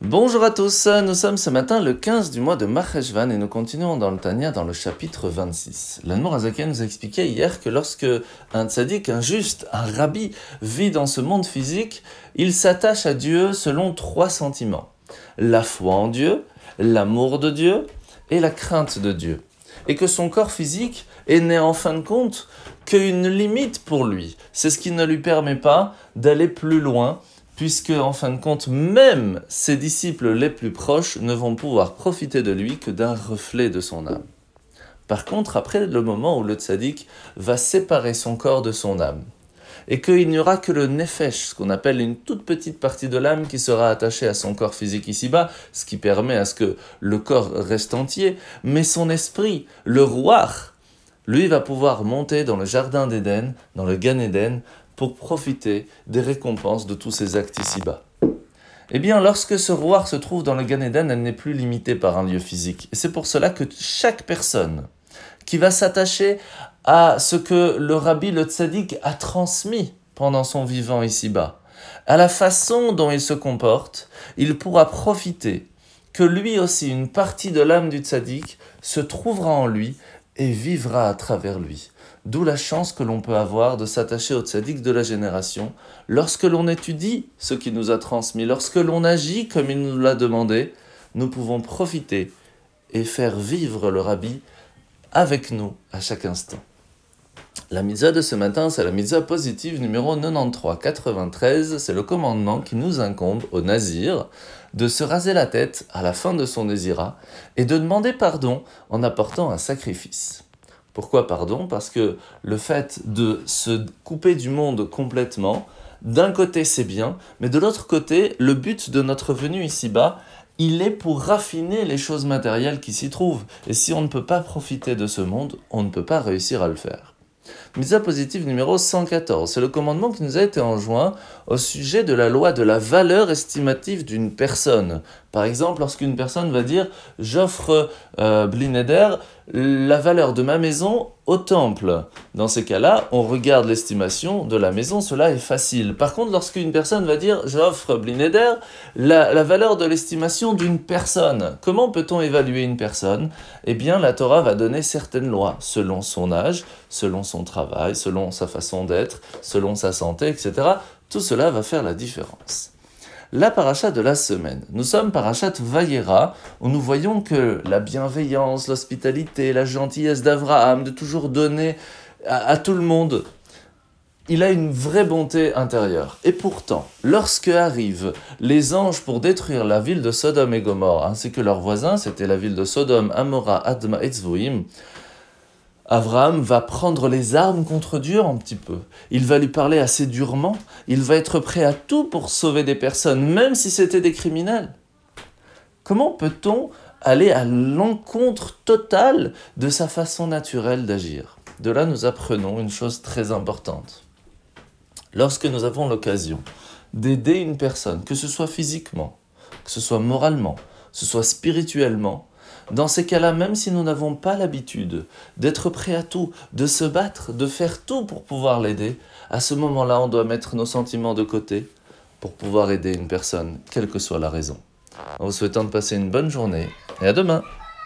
Bonjour à tous, nous sommes ce matin le 15 du mois de Maheshvan et nous continuons dans le Tania dans le chapitre 26. L'Anmour Azaken nous a expliqué hier que lorsque un tzaddik, un juste, un rabbi vit dans ce monde physique, il s'attache à Dieu selon trois sentiments. La foi en Dieu, l'amour de Dieu et la crainte de Dieu. Et que son corps physique est né en fin de compte qu'une limite pour lui. C'est ce qui ne lui permet pas d'aller plus loin puisque en fin de compte, même ses disciples les plus proches ne vont pouvoir profiter de lui que d'un reflet de son âme. Par contre, après le moment où le tzaddik va séparer son corps de son âme, et qu'il n'y aura que le nefesh, ce qu'on appelle une toute petite partie de l'âme qui sera attachée à son corps physique ici-bas, ce qui permet à ce que le corps reste entier, mais son esprit, le roi, lui va pouvoir monter dans le jardin d'Éden, dans le Gan Éden, pour profiter des récompenses de tous ces actes ici-bas. Eh bien, lorsque ce roi se trouve dans le Gan Eden, elle n'est plus limitée par un lieu physique. Et c'est pour cela que chaque personne qui va s'attacher à ce que le rabbi, le tzaddik, a transmis pendant son vivant ici-bas, à la façon dont il se comporte, il pourra profiter que lui aussi, une partie de l'âme du tzaddik, se trouvera en lui et vivra à travers lui. D'où la chance que l'on peut avoir de s'attacher au tzaddik de la génération lorsque l'on étudie ce qu'il nous a transmis, lorsque l'on agit comme il nous l'a demandé, nous pouvons profiter et faire vivre le rabbi avec nous à chaque instant. La mitzvah de ce matin, c'est la mitzvah positive numéro 93-93. C'est le commandement qui nous incombe au nazir de se raser la tête à la fin de son désira et de demander pardon en apportant un sacrifice. Pourquoi pardon? Parce que le fait de se couper du monde complètement, d'un côté c'est bien, mais de l'autre côté, le but de notre venue ici-bas, il est pour raffiner les choses matérielles qui s'y trouvent. Et si on ne peut pas profiter de ce monde, on ne peut pas réussir à le faire. Misa positive numéro 114, c'est le commandement qui nous a été enjoint au sujet de la loi de la valeur estimative d'une personne. Par exemple, lorsqu'une personne va dire j'offre euh, Blineder la valeur de ma maison au temple. Dans ces cas-là, on regarde l'estimation de la maison, cela est facile. Par contre, lorsqu'une personne va dire j'offre Blineder la, la valeur de l'estimation d'une personne, comment peut-on évaluer une personne? Eh bien, la Torah va donner certaines lois selon son âge, selon son travail, selon sa façon d'être, selon sa santé, etc. Tout cela va faire la différence la paracha de la semaine. Nous sommes parachat Vayera, où nous voyons que la bienveillance, l'hospitalité, la gentillesse d'Abraham, de toujours donner à, tout le monde, il a une vraie bonté intérieure. Et pourtant, lorsque arrivent les anges pour détruire la ville de Sodome et Gomorre, ainsi que leurs voisins, c'était la ville de Sodome, Amora, Adma et Tzvoim, Abraham va prendre les armes contre Dieu un petit peu. Il va lui parler assez durement. Il va être prêt à tout pour sauver des personnes, même si c'était des criminels. Comment peut-on aller à l'encontre totale de sa façon naturelle d'agir? De là, nous apprenons une chose très importante. Lorsque nous avons l'occasion d'aider une personne, que ce soit physiquement, que ce soit moralement, que ce soit spirituellement, dans ces cas-là, même si nous n'avons pas l'habitude d'être prêts à tout, de se battre, de faire tout pour pouvoir l'aider, à ce moment-là, on doit mettre nos sentiments de côté pour pouvoir aider une personne, quelle que soit la raison. En vous souhaitant de passer une bonne journée et à demain